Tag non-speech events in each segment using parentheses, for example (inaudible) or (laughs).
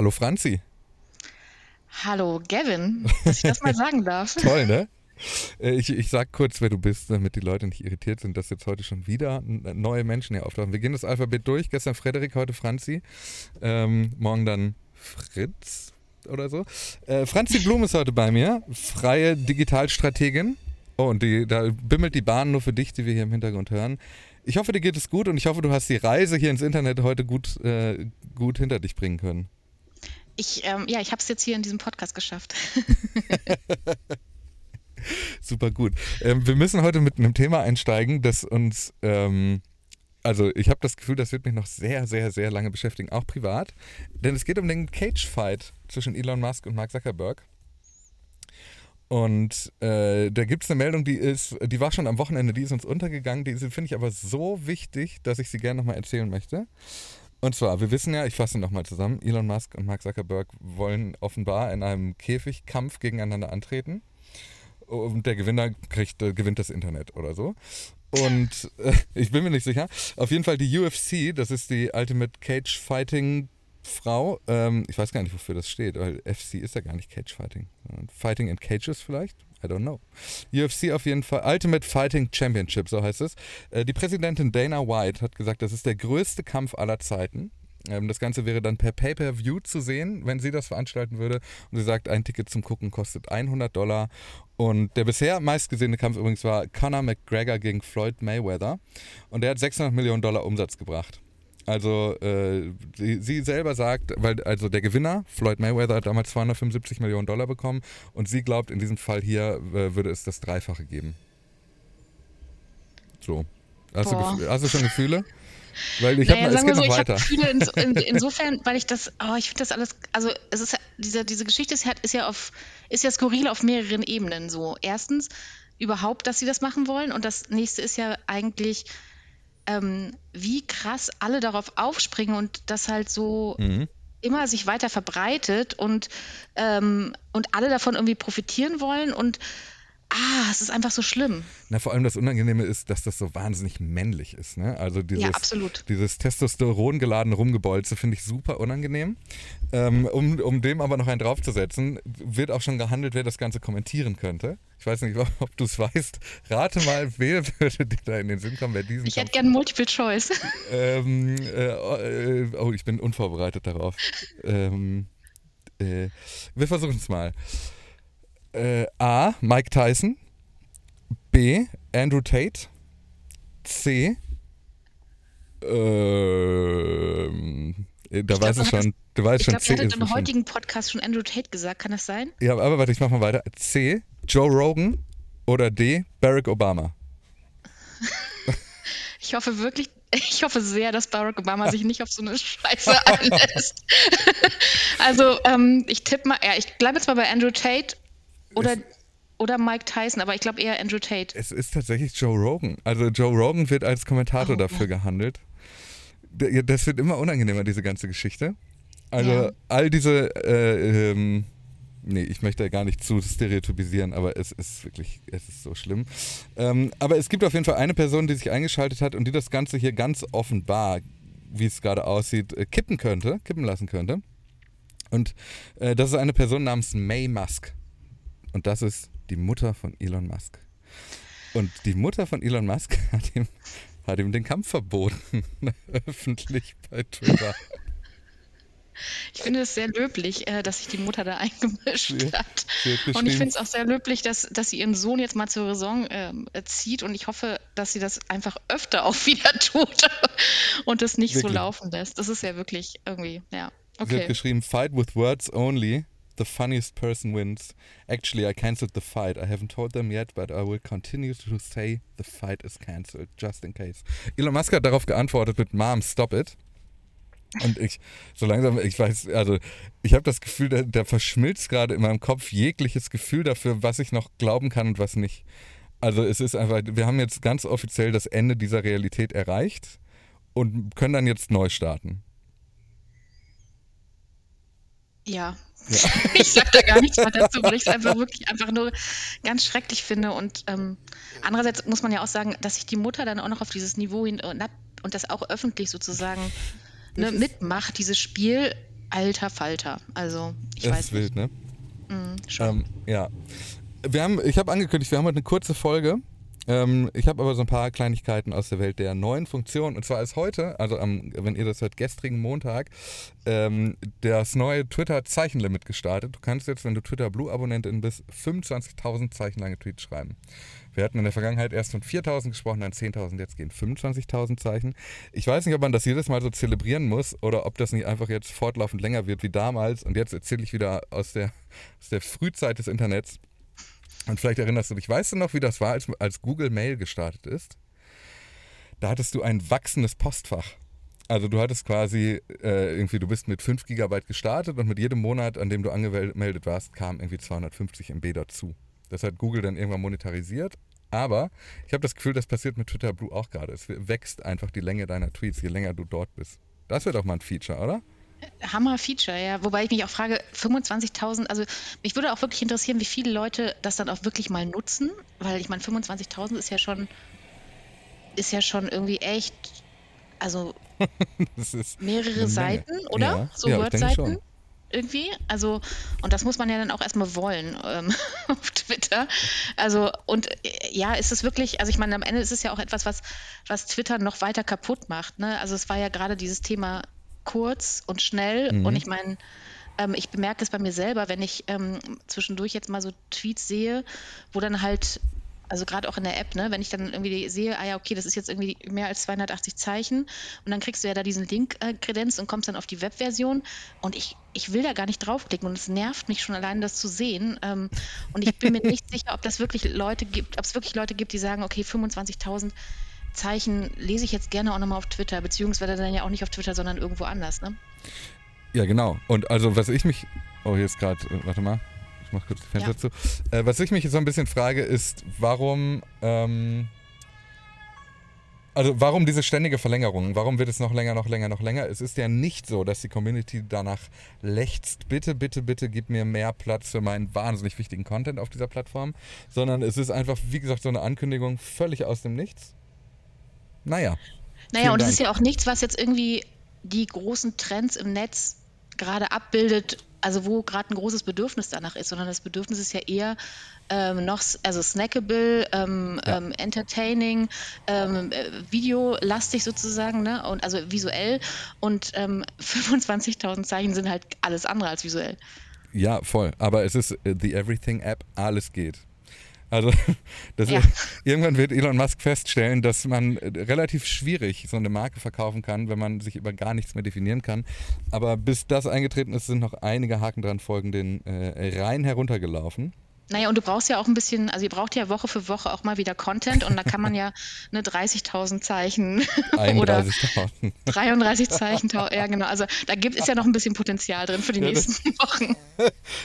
Hallo Franzi. Hallo Gavin, dass ich das mal (laughs) sagen darf. Toll, ne? Äh, ich, ich sag kurz, wer du bist, damit die Leute nicht irritiert sind, dass jetzt heute schon wieder neue Menschen hier auftauchen. Wir gehen das Alphabet durch. Gestern Frederik, heute Franzi. Ähm, morgen dann Fritz oder so. Äh, Franzi Blum ist heute bei mir, freie Digitalstrategin. Oh, und die, da bimmelt die Bahn nur für dich, die wir hier im Hintergrund hören. Ich hoffe, dir geht es gut und ich hoffe, du hast die Reise hier ins Internet heute gut, äh, gut hinter dich bringen können. Ich, ähm, ja, ich habe es jetzt hier in diesem Podcast geschafft. (laughs) Super gut. Ähm, wir müssen heute mit einem Thema einsteigen, das uns, ähm, also ich habe das Gefühl, das wird mich noch sehr, sehr, sehr lange beschäftigen, auch privat. Denn es geht um den Cage-Fight zwischen Elon Musk und Mark Zuckerberg. Und äh, da gibt es eine Meldung, die ist, die war schon am Wochenende, die ist uns untergegangen, die finde ich aber so wichtig, dass ich sie gerne nochmal erzählen möchte. Und zwar, wir wissen ja, ich fasse nochmal zusammen, Elon Musk und Mark Zuckerberg wollen offenbar in einem Käfigkampf gegeneinander antreten. Und der Gewinner kriegt, äh, gewinnt das Internet oder so. Und äh, ich bin mir nicht sicher. Auf jeden Fall die UFC, das ist die Ultimate Cage Fighting Frau, ähm, ich weiß gar nicht, wofür das steht, weil FC ist ja gar nicht Cage Fighting. Fighting in Cages vielleicht? I don't know. UFC auf jeden Fall, Ultimate Fighting Championship, so heißt es. Äh, die Präsidentin Dana White hat gesagt, das ist der größte Kampf aller Zeiten. Ähm, das Ganze wäre dann per Pay-Per-View zu sehen, wenn sie das veranstalten würde. Und sie sagt, ein Ticket zum Gucken kostet 100 Dollar. Und der bisher meistgesehene Kampf übrigens war Conor McGregor gegen Floyd Mayweather. Und der hat 600 Millionen Dollar Umsatz gebracht. Also äh, sie, sie, selber sagt, weil also der Gewinner, Floyd Mayweather, hat damals 275 Millionen Dollar bekommen und sie glaubt, in diesem Fall hier äh, würde es das Dreifache geben. So. Hast, du, hast du, schon Gefühle? Weil ich naja, habe so, noch weiter. Gefühle in, (laughs) in, insofern, weil ich das, oh, ich finde das alles, also es ist diese, diese Geschichte ist, ist ja auf, ist ja skurril auf mehreren Ebenen so. Erstens überhaupt, dass sie das machen wollen und das nächste ist ja eigentlich, ähm, wie krass alle darauf aufspringen und das halt so mhm. immer sich weiter verbreitet und, ähm, und alle davon irgendwie profitieren wollen und ah, es ist einfach so schlimm. Na, vor allem das Unangenehme ist, dass das so wahnsinnig männlich ist. Ne? Also dieses, ja, absolut. dieses Testosteron geladene Rumgebolze finde ich super unangenehm. Ähm, um, um dem aber noch einen draufzusetzen, wird auch schon gehandelt, wer das Ganze kommentieren könnte. Ich weiß nicht, (laughs) ob du es weißt. Rate mal, wer würde dir da in den Sinn kommen, wer diesen. Ich hätte gerne Multiple Choice. Ähm, äh, äh, oh, ich bin unvorbereitet darauf. Ähm, äh, wir versuchen es mal. Äh, A. Mike Tyson. B. Andrew Tate. C. Ähm, da ich weiß glaub, ich schon. Du weißt ich schon, glaub, C. Ich im heutigen Podcast schon Andrew Tate gesagt, kann das sein? Ja, aber warte, ich mach mal weiter. C. Joe Rogan oder D. Barack Obama. (laughs) ich hoffe wirklich, ich hoffe sehr, dass Barack Obama sich nicht auf so eine Scheiße (laughs) einlässt. (laughs) also, ähm, ich tippe mal, ja, ich bleibe jetzt mal bei Andrew Tate oder, oder Mike Tyson, aber ich glaube eher Andrew Tate. Es ist tatsächlich Joe Rogan. Also Joe Rogan wird als Kommentator oh, dafür ja. gehandelt. Das wird immer unangenehmer, diese ganze Geschichte. Also ja. all diese, äh, ähm, nee, ich möchte gar nicht zu stereotypisieren, aber es ist wirklich, es ist so schlimm. Ähm, aber es gibt auf jeden Fall eine Person, die sich eingeschaltet hat und die das Ganze hier ganz offenbar, wie es gerade aussieht, äh, kippen könnte, kippen lassen könnte. Und äh, das ist eine Person namens May Musk. Und das ist die Mutter von Elon Musk. Und die Mutter von Elon Musk (laughs) hat ihm, hat ihm den Kampf verboten, (laughs) öffentlich bei Twitter. Ich finde es sehr löblich, äh, dass sich die Mutter da eingemischt hat. Und ich finde es auch sehr löblich, dass, dass sie ihren Sohn jetzt mal zur Raison äh, zieht. Und ich hoffe, dass sie das einfach öfter auch (laughs) wieder tut und es nicht wirklich? so laufen lässt. Das ist ja wirklich irgendwie, ja. Okay. Sie hat geschrieben, fight with words only the funniest person wins. Actually, I cancelled the fight. I haven't told them yet, but I will continue to say the fight is cancelled, just in case. Elon Musk hat darauf geantwortet mit Mom, stop it. Und ich, so langsam, ich weiß, also ich habe das Gefühl, da, da verschmilzt gerade in meinem Kopf jegliches Gefühl dafür, was ich noch glauben kann und was nicht. Also es ist einfach, wir haben jetzt ganz offiziell das Ende dieser Realität erreicht und können dann jetzt neu starten. Ja, ja. (laughs) ich sage da gar nichts mehr dazu, weil ich es einfach wirklich einfach nur ganz schrecklich finde. Und ähm, andererseits muss man ja auch sagen, dass sich die Mutter dann auch noch auf dieses Niveau hin und, und das auch öffentlich sozusagen ne, mitmacht, dieses Spiel, alter Falter. Also, ich das weiß ist wild, nicht. ne? Mm, schon. Ähm, ja. Wir haben, ich habe angekündigt, wir haben heute eine kurze Folge. Ähm, ich habe aber so ein paar Kleinigkeiten aus der Welt der neuen Funktionen. Und zwar ist heute, also am, wenn ihr das hört, gestrigen Montag, ähm, das neue Twitter-Zeichenlimit gestartet. Du kannst jetzt, wenn du Twitter Blue-Abonnentin bist, 25.000 zeichenlange Tweets schreiben. Wir hatten in der Vergangenheit erst von 4.000 gesprochen, dann 10.000, jetzt gehen 25.000 Zeichen. Ich weiß nicht, ob man das jedes Mal so zelebrieren muss oder ob das nicht einfach jetzt fortlaufend länger wird wie damals. Und jetzt erzähle ich wieder aus der, aus der Frühzeit des Internets. Und vielleicht erinnerst du dich, weißt du noch, wie das war, als, als Google Mail gestartet ist? Da hattest du ein wachsendes Postfach. Also du hattest quasi äh, irgendwie, du bist mit 5 GB gestartet und mit jedem Monat, an dem du angemeldet warst, kam irgendwie 250 MB dazu. Das hat Google dann irgendwann monetarisiert. Aber ich habe das Gefühl, das passiert mit Twitter Blue auch gerade. Es wächst einfach die Länge deiner Tweets, je länger du dort bist. Das wird auch mal ein Feature, oder? Hammer-Feature, ja. Wobei ich mich auch frage, 25.000, also mich würde auch wirklich interessieren, wie viele Leute das dann auch wirklich mal nutzen, weil ich meine, 25.000 ist ja schon, ist ja schon irgendwie echt, also (laughs) mehrere Seiten, oder? Ja, so ja, Word-Seiten irgendwie. Also, und das muss man ja dann auch erstmal wollen ähm, (laughs) auf Twitter. Also, und ja, ist es wirklich, also ich meine, am Ende ist es ja auch etwas, was, was Twitter noch weiter kaputt macht. Ne? Also es war ja gerade dieses Thema kurz und schnell. Mhm. Und ich meine, ähm, ich bemerke es bei mir selber, wenn ich ähm, zwischendurch jetzt mal so Tweets sehe, wo dann halt also gerade auch in der App, ne, wenn ich dann irgendwie sehe, ah ja, okay, das ist jetzt irgendwie mehr als 280 Zeichen. Und dann kriegst du ja da diesen Link äh, und kommst dann auf die Webversion. Und ich, ich will da gar nicht draufklicken. Und es nervt mich schon allein, das zu sehen. Ähm, und ich bin mir nicht (laughs) sicher, ob das wirklich Leute gibt, ob es wirklich Leute gibt, die sagen, okay, 25.000 Zeichen lese ich jetzt gerne auch nochmal auf Twitter, beziehungsweise dann ja auch nicht auf Twitter, sondern irgendwo anders, ne? Ja, genau. Und also, was ich mich. Oh, hier ist gerade. Äh, warte mal. Ich mach kurz die Fenster ja. zu. Äh, was ich mich so ein bisschen frage, ist, warum. Ähm, also warum diese ständige Verlängerung? Warum wird es noch länger, noch länger, noch länger? Es ist ja nicht so, dass die Community danach lechzt, bitte, bitte, bitte gib mir mehr Platz für meinen wahnsinnig wichtigen Content auf dieser Plattform, sondern es ist einfach, wie gesagt, so eine Ankündigung völlig aus dem Nichts. Naja. Naja, und es ist ja auch nichts, was jetzt irgendwie die großen Trends im Netz gerade abbildet, also wo gerade ein großes Bedürfnis danach ist, sondern das Bedürfnis ist ja eher ähm, noch, also snackable, ähm, ja. ähm, entertaining, ähm, äh, videolastig sozusagen, ne? Und also visuell. Und 25.000 ähm, (laughs) Zeichen sind halt alles andere als visuell. Ja, voll. Aber es ist äh, The Everything App, alles geht. Also (laughs) ja. irgendwann wird Elon Musk feststellen, dass man äh, relativ schwierig so eine Marke verkaufen kann, wenn man sich über gar nichts mehr definieren kann. Aber bis das eingetreten ist, sind noch einige Haken dran folgen den äh, rein heruntergelaufen. Naja, und du brauchst ja auch ein bisschen, also ihr braucht ja Woche für Woche auch mal wieder Content und da kann man ja (laughs) eine 30.000 Zeichen (laughs) oder 33 Zeichen, (laughs) ja genau, also da gibt es ja noch ein bisschen Potenzial drin für die ja, nächsten das, Wochen.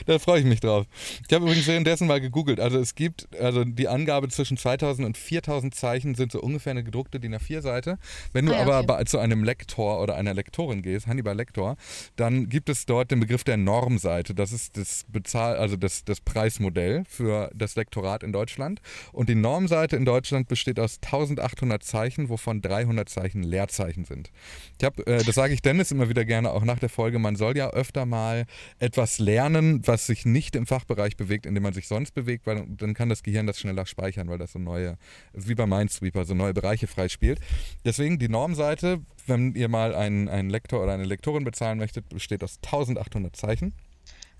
da freue ich mich drauf. Ich habe übrigens währenddessen mal gegoogelt, also es gibt, also die Angabe zwischen 2000 und 4000 Zeichen sind so ungefähr eine gedruckte DIN A4-Seite. Wenn du ah, ja, okay. aber zu einem Lektor oder einer Lektorin gehst, Hannibal Lektor, dann gibt es dort den Begriff der Normseite, das ist das Bezahl, also das, das Preismodell für das Lektorat in Deutschland. Und die Normseite in Deutschland besteht aus 1800 Zeichen, wovon 300 Zeichen Leerzeichen sind. Ich hab, äh, das sage ich Dennis immer wieder gerne, auch nach der Folge. Man soll ja öfter mal etwas lernen, was sich nicht im Fachbereich bewegt, in dem man sich sonst bewegt, weil dann kann das Gehirn das schneller speichern, weil das so neue, wie bei Minesweeper, so neue Bereiche freispielt. Deswegen die Normseite, wenn ihr mal einen, einen Lektor oder eine Lektorin bezahlen möchtet, besteht aus 1800 Zeichen.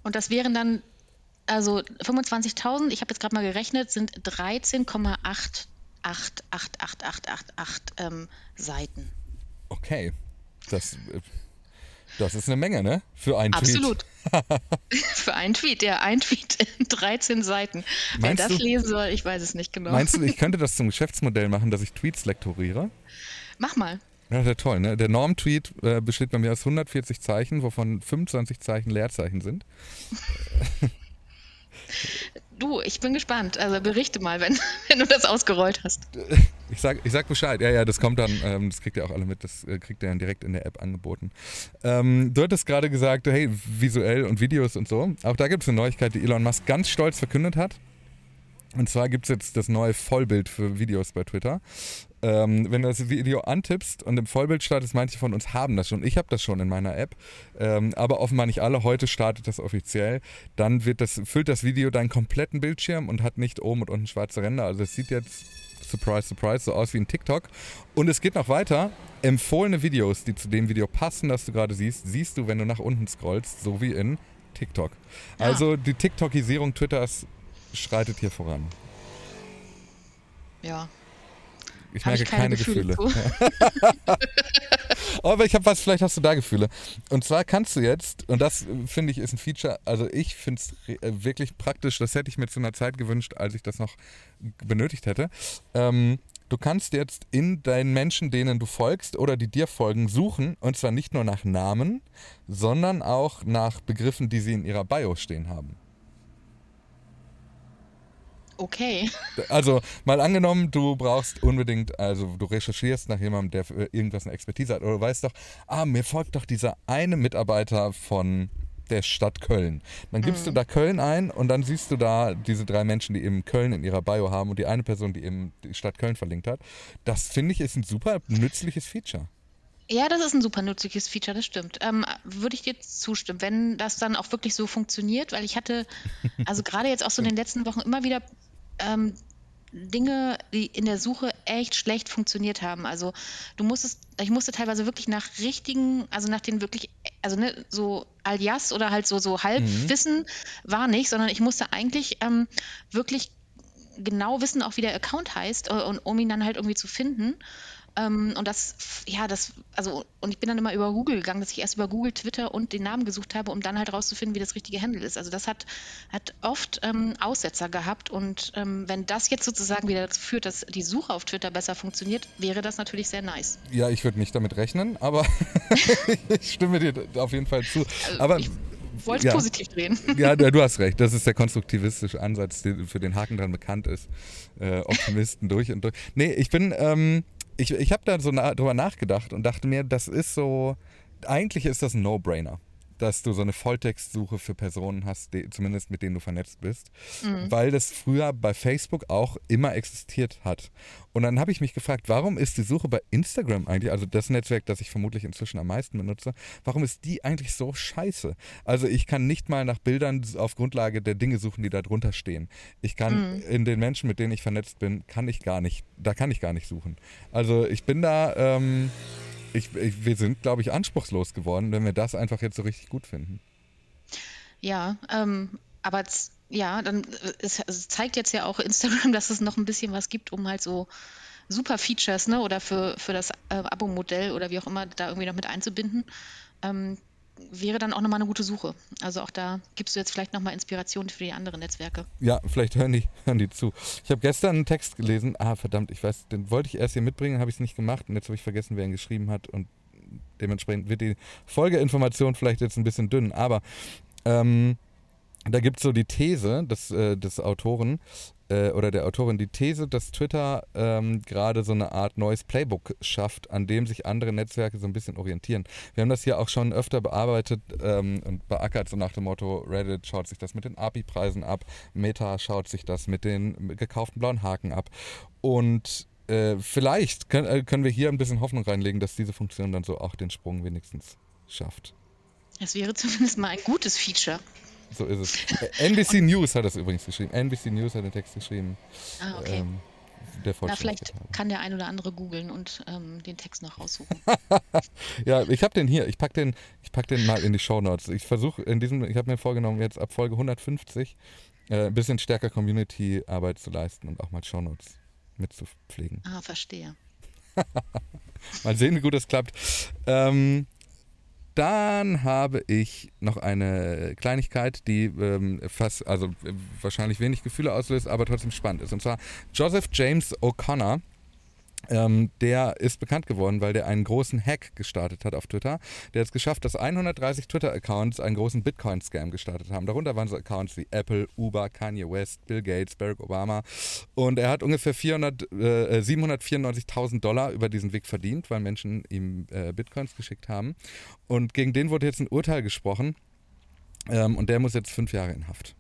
Und das wären dann also 25.000, ich habe jetzt gerade mal gerechnet, sind 13,888888 ähm, Seiten. Okay, das, das ist eine Menge, ne? Für einen Absolut. Tweet. Absolut. (laughs) Für einen Tweet, ja, ein Tweet (laughs) in 13 Seiten. Meinst Wer das du, lesen soll, ich weiß es nicht genau. Meinst du, ich (laughs) könnte das zum Geschäftsmodell machen, dass ich Tweets lektoriere? Mach mal. Ja, sehr toll. Ne? Der Norm-Tweet äh, besteht bei mir aus 140 Zeichen, wovon 25 Zeichen Leerzeichen sind. Du, ich bin gespannt. Also berichte mal, wenn, (laughs) wenn du das ausgerollt hast. Ich sag, ich sag Bescheid. Ja, ja, das kommt dann, ähm, das kriegt ihr auch alle mit, das äh, kriegt ihr dann direkt in der App angeboten. Ähm, du hattest gerade gesagt, hey, visuell und Videos und so. Auch da gibt es eine Neuigkeit, die Elon Musk ganz stolz verkündet hat. Und zwar gibt es jetzt das neue Vollbild für Videos bei Twitter. Ähm, wenn du das Video antippst und im Vollbild startest, manche von uns haben das schon. Ich habe das schon in meiner App, ähm, aber offenbar nicht alle. Heute startet das offiziell. Dann wird das, füllt das Video deinen kompletten Bildschirm und hat nicht oben und unten schwarze Ränder. Also es sieht jetzt surprise, surprise, so aus wie ein TikTok. Und es geht noch weiter. Empfohlene Videos, die zu dem Video passen, das du gerade siehst, siehst du, wenn du nach unten scrollst, so wie in TikTok. Ja. Also die TikTokisierung Twitters schreitet hier voran. Ja. Ich merke ich keine, keine, Gefühle. Gefühle. (laughs) Aber ich habe was, vielleicht hast du da Gefühle. Und zwar kannst du jetzt, und das äh, finde ich ist ein Feature, also ich finde es äh, wirklich praktisch, das hätte ich mir zu einer Zeit gewünscht, als ich das noch benötigt hätte. Ähm, du kannst jetzt in deinen Menschen, denen du folgst oder die dir folgen, suchen. Und zwar nicht nur nach Namen, sondern auch nach Begriffen, die sie in ihrer Bio stehen haben. Okay. Also mal angenommen, du brauchst unbedingt, also du recherchierst nach jemandem, der für irgendwas eine Expertise hat, oder du weißt doch, ah, mir folgt doch dieser eine Mitarbeiter von der Stadt Köln. Dann gibst mhm. du da Köln ein und dann siehst du da diese drei Menschen, die eben Köln in ihrer Bio haben und die eine Person, die eben die Stadt Köln verlinkt hat. Das finde ich ist ein super nützliches Feature. Ja, das ist ein super nützliches Feature, das stimmt. Ähm, würde ich dir zustimmen, wenn das dann auch wirklich so funktioniert, weil ich hatte, (laughs) also gerade jetzt auch so in den letzten Wochen immer wieder ähm, Dinge, die in der Suche echt schlecht funktioniert haben. Also du musstest, ich musste teilweise wirklich nach richtigen, also nach den wirklich, also ne, so alias oder halt so, so Halbwissen mhm. war nicht, sondern ich musste eigentlich ähm, wirklich genau wissen, auch wie der Account heißt, äh, und, um ihn dann halt irgendwie zu finden. Ähm, und das, ja, das, also, und ich bin dann immer über Google gegangen, dass ich erst über Google, Twitter und den Namen gesucht habe, um dann halt rauszufinden, wie das richtige Handle ist. Also das hat, hat oft ähm, Aussetzer gehabt und ähm, wenn das jetzt sozusagen wieder dazu führt, dass die Suche auf Twitter besser funktioniert, wäre das natürlich sehr nice. Ja, ich würde nicht damit rechnen, aber (laughs) ich stimme dir auf jeden Fall zu. Also aber ich, wollte ja. positiv drehen. (laughs) Ja, du hast recht. Das ist der konstruktivistische Ansatz, der für den Haken dann bekannt ist. Äh, Optimisten (laughs) durch und durch. Nee, ich bin, ähm, ich, ich habe da so na, drüber nachgedacht und dachte mir, das ist so, eigentlich ist das ein No-Brainer dass du so eine Volltextsuche für Personen hast, die, zumindest mit denen du vernetzt bist, mhm. weil das früher bei Facebook auch immer existiert hat. Und dann habe ich mich gefragt, warum ist die Suche bei Instagram eigentlich, also das Netzwerk, das ich vermutlich inzwischen am meisten benutze, warum ist die eigentlich so scheiße? Also ich kann nicht mal nach Bildern auf Grundlage der Dinge suchen, die da drunter stehen. Ich kann mhm. in den Menschen, mit denen ich vernetzt bin, kann ich gar nicht, da kann ich gar nicht suchen. Also ich bin da, ähm, ich, ich, wir sind, glaube ich, anspruchslos geworden, wenn wir das einfach jetzt so richtig gut finden. Ja, ähm, aber ja, dann äh, es, es, zeigt jetzt ja auch Instagram, (laughs) dass es noch ein bisschen was gibt, um halt so super Features, ne, oder für, für das äh, Abo-Modell oder wie auch immer da irgendwie noch mit einzubinden. Ähm, wäre dann auch nochmal eine gute Suche. Also auch da gibst du jetzt vielleicht nochmal Inspiration für die anderen Netzwerke. Ja, vielleicht hören die, hören die zu. Ich habe gestern einen Text gelesen, ah verdammt, ich weiß, den wollte ich erst hier mitbringen, habe ich es nicht gemacht und jetzt habe ich vergessen, wer ihn geschrieben hat und dementsprechend wird die Folgeinformation vielleicht jetzt ein bisschen dünn, aber ähm, da gibt es so die These des, äh, des Autoren, äh, oder der Autorin die These, dass Twitter ähm, gerade so eine Art neues Playbook schafft, an dem sich andere Netzwerke so ein bisschen orientieren. Wir haben das hier auch schon öfter bearbeitet ähm, und beackert, so nach dem Motto, Reddit schaut sich das mit den API-Preisen ab, Meta schaut sich das mit den gekauften blauen Haken ab. Und äh, vielleicht können, äh, können wir hier ein bisschen Hoffnung reinlegen, dass diese Funktion dann so auch den Sprung wenigstens schafft. Es wäre zumindest mal ein gutes Feature. So ist es. NBC News hat das übrigens geschrieben. NBC News hat den Text geschrieben. Ah, okay. Ähm, Na, vielleicht kann der ein oder andere googeln und ähm, den Text noch raussuchen. (laughs) ja, ich habe den hier. Ich packe den, pack den mal in die Show Notes. Ich versuche in diesem, ich habe mir vorgenommen, jetzt ab Folge 150 äh, ein bisschen stärker Community-Arbeit zu leisten und auch mal Show Notes mitzupflegen. Ah, verstehe. (laughs) mal sehen, wie gut das klappt. Ähm, dann habe ich noch eine Kleinigkeit, die ähm, fast, also äh, wahrscheinlich wenig Gefühle auslöst, aber trotzdem spannend ist. Und zwar Joseph James O'Connor ähm, der ist bekannt geworden, weil der einen großen Hack gestartet hat auf Twitter. Der hat es geschafft, dass 130 Twitter-Accounts einen großen Bitcoin-Scam gestartet haben. Darunter waren so Accounts wie Apple, Uber, Kanye West, Bill Gates, Barack Obama. Und er hat ungefähr 400, äh, 794.000 Dollar über diesen Weg verdient, weil Menschen ihm äh, Bitcoins geschickt haben. Und gegen den wurde jetzt ein Urteil gesprochen. Ähm, und der muss jetzt fünf Jahre in Haft.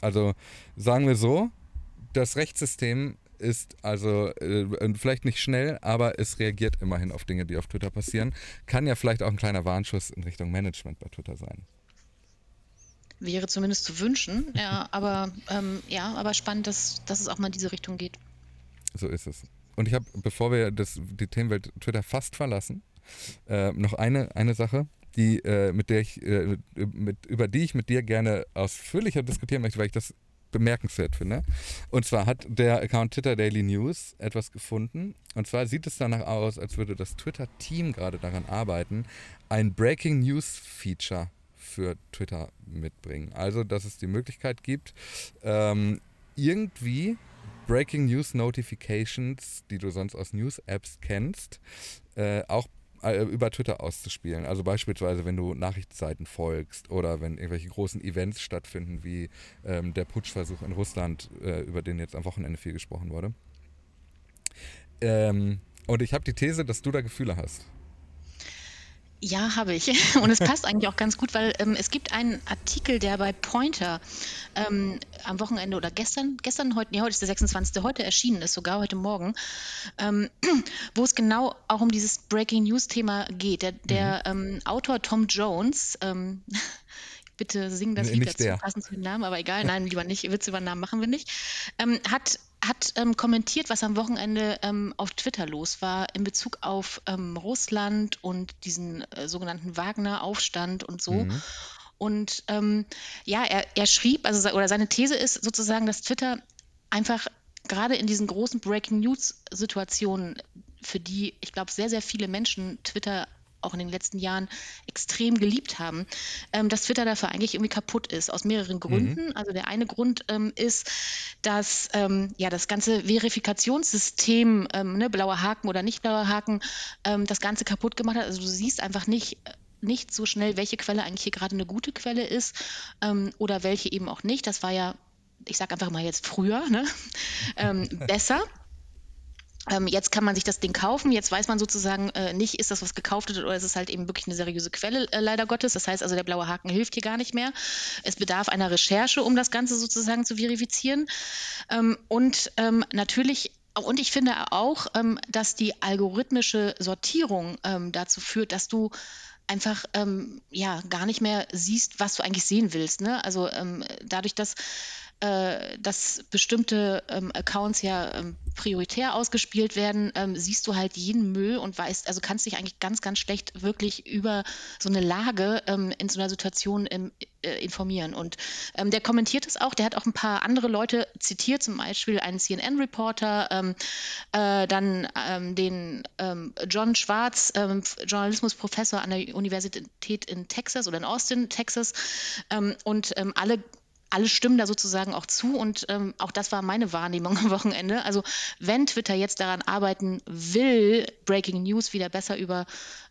Also sagen wir so, das Rechtssystem ist also äh, vielleicht nicht schnell, aber es reagiert immerhin auf Dinge, die auf Twitter passieren. Kann ja vielleicht auch ein kleiner Warnschuss in Richtung Management bei Twitter sein. Wäre zumindest zu wünschen, (laughs) ja, aber ähm, ja, aber spannend, dass, dass es auch mal in diese Richtung geht. So ist es. Und ich habe, bevor wir das, die Themenwelt Twitter fast verlassen, äh, noch eine, eine Sache, die, äh, mit der ich, äh, mit, über die ich mit dir gerne ausführlicher diskutieren möchte, weil ich das bemerkenswert finde. Und zwar hat der Account Twitter Daily News etwas gefunden. Und zwar sieht es danach aus, als würde das Twitter-Team gerade daran arbeiten, ein Breaking News Feature für Twitter mitbringen. Also, dass es die Möglichkeit gibt, ähm, irgendwie Breaking News Notifications, die du sonst aus News-Apps kennst, äh, auch äh, über Twitter auszuspielen. Also beispielsweise, wenn du Nachrichtenseiten folgst oder wenn irgendwelche großen Events stattfinden, wie ähm, der Putschversuch in Russland, äh, über den jetzt am Wochenende viel gesprochen wurde. Ähm, und ich habe die These, dass du da Gefühle hast. Ja, habe ich. (laughs) Und es (laughs) passt eigentlich auch ganz gut, weil ähm, es gibt einen Artikel, der bei Pointer ähm, am Wochenende oder gestern, gestern, heute, nee, heute ist der 26. heute erschienen ist, sogar heute Morgen, ähm, wo es genau auch um dieses Breaking News-Thema geht. Der, der mhm. Ähm, Autor Tom Jones, ähm, (laughs) bitte sing das nee, Lied dazu, passend zu dem Namen, aber egal, nein, lieber nicht, Witze über Namen machen wir nicht, ähm, hat hat ähm, kommentiert, was am Wochenende ähm, auf Twitter los war in Bezug auf ähm, Russland und diesen äh, sogenannten Wagner-Aufstand und so. Mhm. Und ähm, ja, er, er schrieb, also oder seine These ist sozusagen, dass Twitter einfach gerade in diesen großen Breaking News-Situationen, für die ich glaube sehr, sehr viele Menschen Twitter auch in den letzten Jahren extrem geliebt haben, ähm, dass Twitter dafür eigentlich irgendwie kaputt ist, aus mehreren Gründen. Mhm. Also der eine Grund ähm, ist, dass ähm, ja das ganze Verifikationssystem, ähm, ne, blauer Haken oder nicht blauer Haken, ähm, das Ganze kaputt gemacht hat. Also du siehst einfach nicht, nicht so schnell, welche Quelle eigentlich hier gerade eine gute Quelle ist ähm, oder welche eben auch nicht. Das war ja, ich sage einfach mal jetzt früher, ne? (laughs) besser. Ähm, jetzt kann man sich das Ding kaufen. Jetzt weiß man sozusagen äh, nicht, ist das was gekauft wird oder ist es halt eben wirklich eine seriöse Quelle, äh, leider Gottes. Das heißt also, der blaue Haken hilft hier gar nicht mehr. Es bedarf einer Recherche, um das Ganze sozusagen zu verifizieren. Ähm, und ähm, natürlich und ich finde auch, ähm, dass die algorithmische Sortierung ähm, dazu führt, dass du einfach ja gar nicht mehr siehst, was du eigentlich sehen willst. Ne? Also dadurch, dass äh, dass bestimmte ähm, Accounts ja ähm, prioritär ausgespielt werden, ähm, siehst du halt jeden Müll und weißt, also kannst dich eigentlich ganz, ganz schlecht wirklich über so eine Lage ähm, in so einer Situation äh, informieren. Und ähm, der kommentiert es auch, der hat auch ein paar andere Leute zitiert, zum Beispiel einen CNN-Reporter, ähm, äh, dann den John Schwarz, Journalismusprofessor an der Universität in Texas oder in Austin, Texas, und alle alle stimmen da sozusagen auch zu und ähm, auch das war meine Wahrnehmung (laughs) am Wochenende. Also wenn Twitter jetzt daran arbeiten will, Breaking News wieder besser über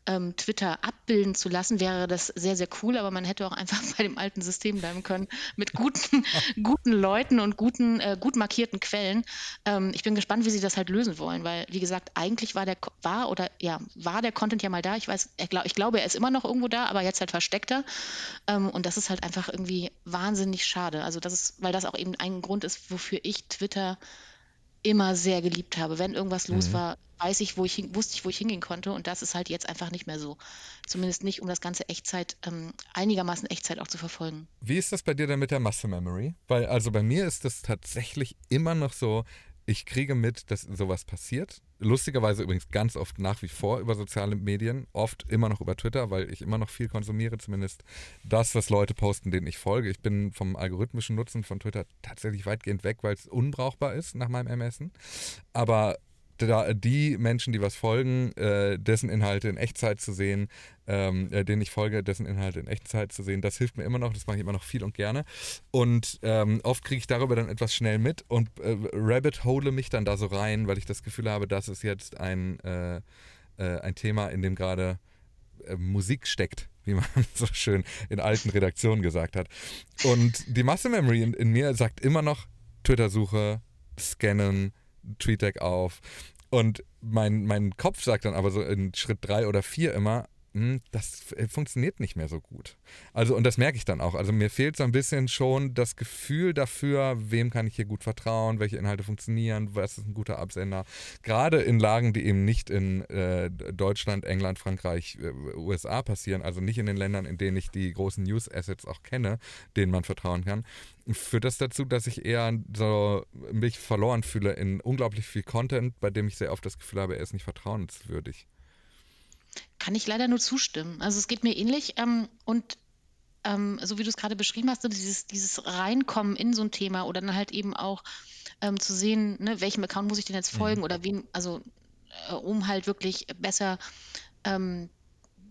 ähm, Twitter abbilden zu lassen, wäre das sehr, sehr cool, aber man hätte auch einfach (laughs) bei dem alten System bleiben können mit guten, (laughs) guten Leuten und guten, äh, gut markierten Quellen. Ähm, ich bin gespannt, wie sie das halt lösen wollen, weil, wie gesagt, eigentlich war der war oder ja, war der Content ja mal da. Ich weiß, glaub, ich glaube, er ist immer noch irgendwo da, aber jetzt halt versteckter. Ähm, und das ist halt einfach irgendwie wahnsinnig schade. Also das ist, weil das auch eben ein Grund ist, wofür ich Twitter immer sehr geliebt habe. Wenn irgendwas los mhm. war, weiß ich, wo ich hin, wusste ich, wo ich hingehen konnte. Und das ist halt jetzt einfach nicht mehr so. Zumindest nicht, um das ganze Echtzeit, ähm, einigermaßen Echtzeit auch zu verfolgen. Wie ist das bei dir denn mit der Muscle Memory? Weil, also bei mir ist das tatsächlich immer noch so, ich kriege mit, dass sowas passiert. Lustigerweise übrigens ganz oft nach wie vor über soziale Medien, oft immer noch über Twitter, weil ich immer noch viel konsumiere, zumindest das, was Leute posten, denen ich folge. Ich bin vom algorithmischen Nutzen von Twitter tatsächlich weitgehend weg, weil es unbrauchbar ist nach meinem Ermessen. Aber da, die Menschen, die was folgen, äh, dessen Inhalte in Echtzeit zu sehen, ähm, äh, denen ich folge, dessen Inhalte in Echtzeit zu sehen, das hilft mir immer noch, das mache ich immer noch viel und gerne. Und ähm, oft kriege ich darüber dann etwas schnell mit und äh, Rabbit hole mich dann da so rein, weil ich das Gefühl habe, das ist jetzt ein, äh, äh, ein Thema, in dem gerade äh, Musik steckt wie man (laughs) so schön in alten Redaktionen gesagt hat. Und die Muscle Memory in, in mir sagt immer noch Twitter-Suche, scannen, TweetDeck auf. Und mein, mein Kopf sagt dann aber so in Schritt drei oder vier immer, das äh, funktioniert nicht mehr so gut. Also, und das merke ich dann auch. Also, mir fehlt so ein bisschen schon das Gefühl dafür, wem kann ich hier gut vertrauen, welche Inhalte funktionieren, was ist ein guter Absender. Gerade in Lagen, die eben nicht in äh, Deutschland, England, Frankreich, äh, USA passieren, also nicht in den Ländern, in denen ich die großen News-Assets auch kenne, denen man vertrauen kann, führt das dazu, dass ich eher so mich verloren fühle in unglaublich viel Content, bei dem ich sehr oft das Gefühl habe, er ist nicht vertrauenswürdig. Kann ich leider nur zustimmen. Also es geht mir ähnlich. Ähm, und ähm, so wie du es gerade beschrieben hast, dieses, dieses Reinkommen in so ein Thema oder dann halt eben auch ähm, zu sehen, ne, welchem Account muss ich denn jetzt folgen mhm. oder wen, also äh, um halt wirklich besser, ähm,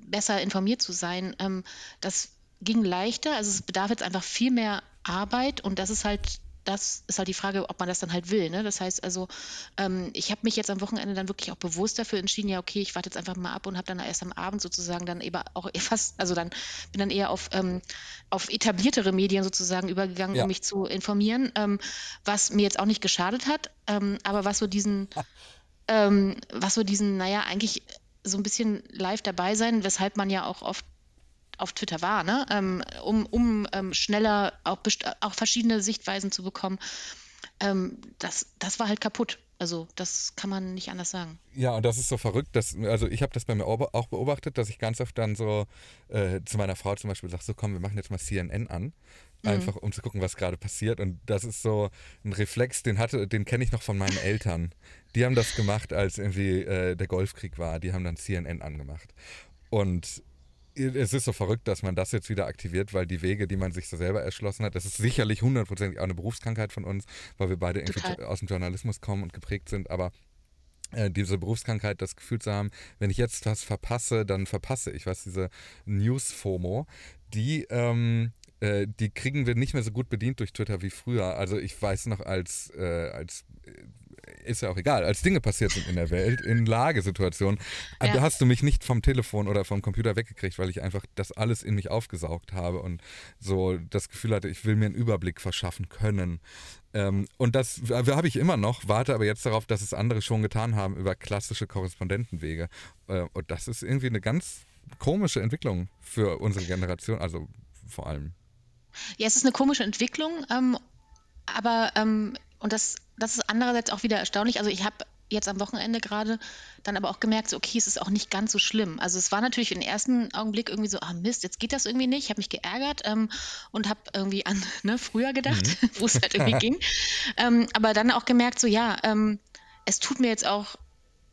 besser informiert zu sein. Ähm, das ging leichter. Also es bedarf jetzt einfach viel mehr Arbeit und das ist halt das ist halt die Frage, ob man das dann halt will. Ne? Das heißt also, ähm, ich habe mich jetzt am Wochenende dann wirklich auch bewusst dafür entschieden, ja, okay, ich warte jetzt einfach mal ab und habe dann erst am Abend sozusagen dann eben auch (laughs) fast, also dann bin dann eher auf, ähm, auf etabliertere Medien sozusagen übergegangen, ja. um mich zu informieren, ähm, was mir jetzt auch nicht geschadet hat, ähm, aber was so diesen, ähm, was so diesen, naja, eigentlich so ein bisschen live dabei sein, weshalb man ja auch oft auf Twitter war, ne? ähm, um, um ähm, schneller auch, auch verschiedene Sichtweisen zu bekommen. Ähm, das, das war halt kaputt. Also das kann man nicht anders sagen. Ja, und das ist so verrückt. Dass, also ich habe das bei mir auch beobachtet, dass ich ganz oft dann so äh, zu meiner Frau zum Beispiel sage, so komm, wir machen jetzt mal CNN an. Mhm. Einfach um zu gucken, was gerade passiert. Und das ist so ein Reflex, den hatte, den kenne ich noch von meinen Eltern. Die haben das gemacht, als irgendwie äh, der Golfkrieg war. Die haben dann CNN angemacht. Und es ist so verrückt, dass man das jetzt wieder aktiviert, weil die Wege, die man sich so selber erschlossen hat, das ist sicherlich hundertprozentig auch eine Berufskrankheit von uns, weil wir beide irgendwie Total. aus dem Journalismus kommen und geprägt sind, aber äh, diese Berufskrankheit, das Gefühl zu haben, wenn ich jetzt was verpasse, dann verpasse ich was, diese News-FOMO, die, ähm, äh, die kriegen wir nicht mehr so gut bedient durch Twitter wie früher. Also ich weiß noch, als, äh, als ist ja auch egal, als Dinge passiert sind in der Welt, in Lagesituationen, äh, ja. hast du mich nicht vom Telefon oder vom Computer weggekriegt, weil ich einfach das alles in mich aufgesaugt habe und so das Gefühl hatte, ich will mir einen Überblick verschaffen können. Ähm, und das habe ich immer noch, warte aber jetzt darauf, dass es andere schon getan haben über klassische Korrespondentenwege. Äh, und das ist irgendwie eine ganz komische Entwicklung für unsere Generation, also vor allem. Ja, es ist eine komische Entwicklung, ähm, aber ähm, und das, das ist andererseits auch wieder erstaunlich. Also ich habe jetzt am Wochenende gerade dann aber auch gemerkt, so, okay, es ist auch nicht ganz so schlimm. Also es war natürlich im ersten Augenblick irgendwie so, ah Mist, jetzt geht das irgendwie nicht. Ich habe mich geärgert ähm, und habe irgendwie an (laughs) ne, früher gedacht, mhm. (laughs) wo es halt irgendwie (laughs) ging. Ähm, aber dann auch gemerkt, so ja, ähm, es tut mir jetzt auch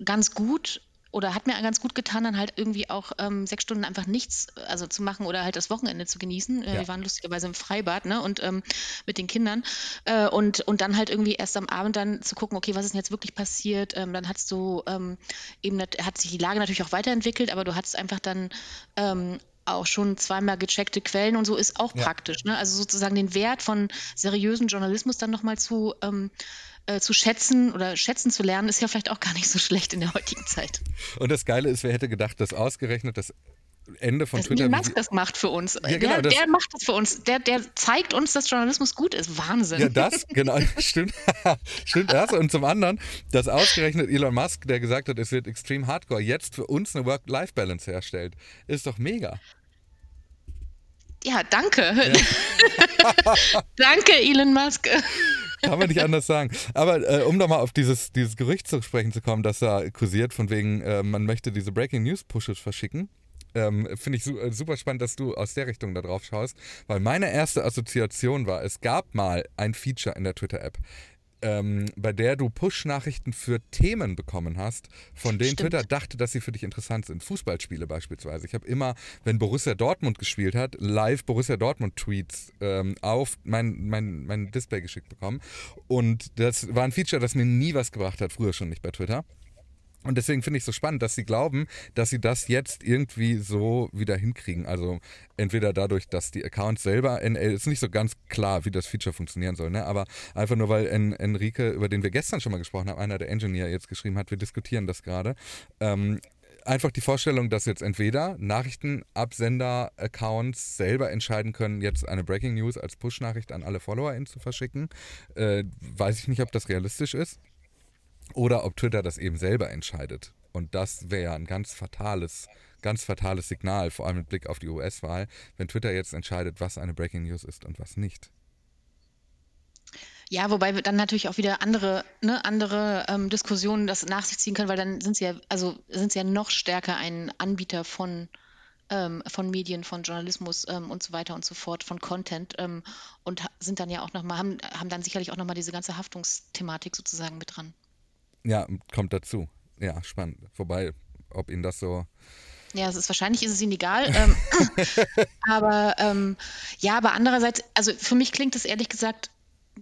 ganz gut, oder hat mir ganz gut getan, dann halt irgendwie auch ähm, sechs Stunden einfach nichts also zu machen oder halt das Wochenende zu genießen. Äh, ja. Wir waren lustigerweise im Freibad, ne? Und ähm, mit den Kindern. Äh, und, und dann halt irgendwie erst am Abend dann zu gucken, okay, was ist denn jetzt wirklich passiert? Ähm, dann hast du ähm, eben, hat sich die Lage natürlich auch weiterentwickelt, aber du hattest einfach dann ähm, auch schon zweimal gecheckte Quellen und so ist auch ja. praktisch. Ne? Also sozusagen den Wert von seriösen Journalismus dann nochmal zu ähm, äh, zu schätzen oder schätzen zu lernen, ist ja vielleicht auch gar nicht so schlecht in der heutigen Zeit. Und das Geile ist, wer hätte gedacht, dass ausgerechnet das Ende von dass Twitter. Elon Musk das macht für uns. Ja, genau, der, der, macht das für uns. Der, der zeigt uns, dass Journalismus gut ist. Wahnsinn. Ja, das, genau, (laughs) stimmt. (laughs) stimmt das. Und zum anderen, dass ausgerechnet Elon Musk, der gesagt hat, es wird extrem hardcore, jetzt für uns eine Work-Life-Balance herstellt. Ist doch mega. Ja, danke. Ja. (laughs) danke, Elon Musk. Kann man nicht anders sagen. Aber äh, um nochmal auf dieses, dieses Gerücht zu sprechen zu kommen, das da kursiert, von wegen, äh, man möchte diese Breaking News Pushes verschicken. Ähm, Finde ich su äh, super spannend, dass du aus der Richtung da drauf schaust, weil meine erste Assoziation war, es gab mal ein Feature in der Twitter-App ähm, bei der du Push-Nachrichten für Themen bekommen hast, von denen Stimmt. Twitter dachte, dass sie für dich interessant sind. Fußballspiele beispielsweise. Ich habe immer, wenn Borussia Dortmund gespielt hat, live Borussia Dortmund-Tweets ähm, auf mein, mein, mein Display geschickt bekommen. Und das war ein Feature, das mir nie was gebracht hat, früher schon nicht bei Twitter. Und deswegen finde ich es so spannend, dass sie glauben, dass sie das jetzt irgendwie so wieder hinkriegen. Also entweder dadurch, dass die Accounts selber, NL ist nicht so ganz klar, wie das Feature funktionieren soll, ne? aber einfach nur, weil en, Enrique, über den wir gestern schon mal gesprochen haben, einer der Engineer jetzt geschrieben hat, wir diskutieren das gerade, ähm, einfach die Vorstellung, dass jetzt entweder Nachrichtenabsender-Accounts selber entscheiden können, jetzt eine Breaking News als Push-Nachricht an alle FollowerInnen zu verschicken. Äh, weiß ich nicht, ob das realistisch ist. Oder ob Twitter das eben selber entscheidet. Und das wäre ja ein ganz fatales ganz fatales Signal, vor allem mit Blick auf die US-Wahl, wenn Twitter jetzt entscheidet, was eine Breaking News ist und was nicht. Ja, wobei wir dann natürlich auch wieder andere, ne, andere ähm, Diskussionen das nach sich ziehen können, weil dann sind sie ja, also sind sie ja noch stärker ein Anbieter von, ähm, von Medien, von Journalismus ähm, und so weiter und so fort, von Content ähm, und sind dann ja auch nochmal, haben, haben dann sicherlich auch nochmal diese ganze Haftungsthematik sozusagen mit dran. Ja, kommt dazu. Ja, spannend. Wobei, ob Ihnen das so ja, es ist wahrscheinlich ist es ihnen egal. Ähm, (laughs) aber ähm, ja, aber andererseits, also für mich klingt es ehrlich gesagt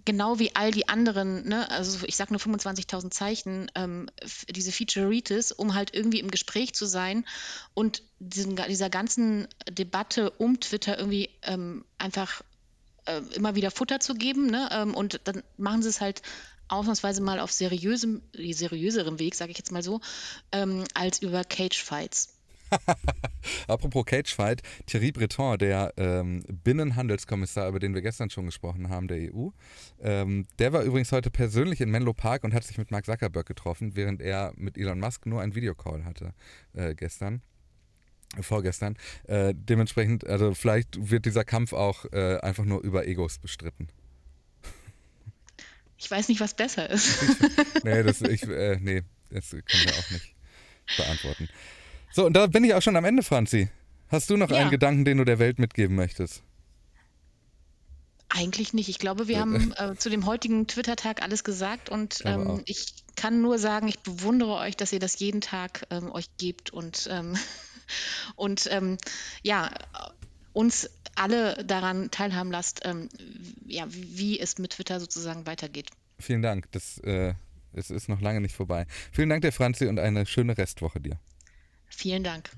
genau wie all die anderen, ne, also ich sage nur 25.000 Zeichen, ähm, diese Featureitis, um halt irgendwie im Gespräch zu sein und diesen, dieser ganzen Debatte um Twitter irgendwie ähm, einfach äh, immer wieder Futter zu geben. Ne? Ähm, und dann machen sie es halt ausnahmsweise mal auf seriösem, seriöserem Weg, sage ich jetzt mal so, ähm, als über Cage-Fights. (laughs) Apropos Cagefight, Thierry Breton, der ähm, Binnenhandelskommissar, über den wir gestern schon gesprochen haben, der EU, ähm, der war übrigens heute persönlich in Menlo Park und hat sich mit Mark Zuckerberg getroffen, während er mit Elon Musk nur einen Videocall hatte äh, gestern. Vorgestern. Äh, dementsprechend, also vielleicht wird dieser Kampf auch äh, einfach nur über Egos bestritten. Ich weiß nicht, was besser ist. (laughs) nee, das, ich, äh, nee, das können wir auch nicht beantworten. So, und da bin ich auch schon am Ende, Franzi. Hast du noch ja. einen Gedanken, den du der Welt mitgeben möchtest? Eigentlich nicht. Ich glaube, wir haben äh, zu dem heutigen Twitter-Tag alles gesagt und ähm, ich kann nur sagen, ich bewundere euch, dass ihr das jeden Tag ähm, euch gebt und, ähm, (laughs) und ähm, ja, uns alle daran teilhaben lasst, ähm, ja, wie es mit Twitter sozusagen weitergeht. Vielen Dank. Das äh, es ist noch lange nicht vorbei. Vielen Dank, der Franzi, und eine schöne Restwoche dir. Vielen Dank.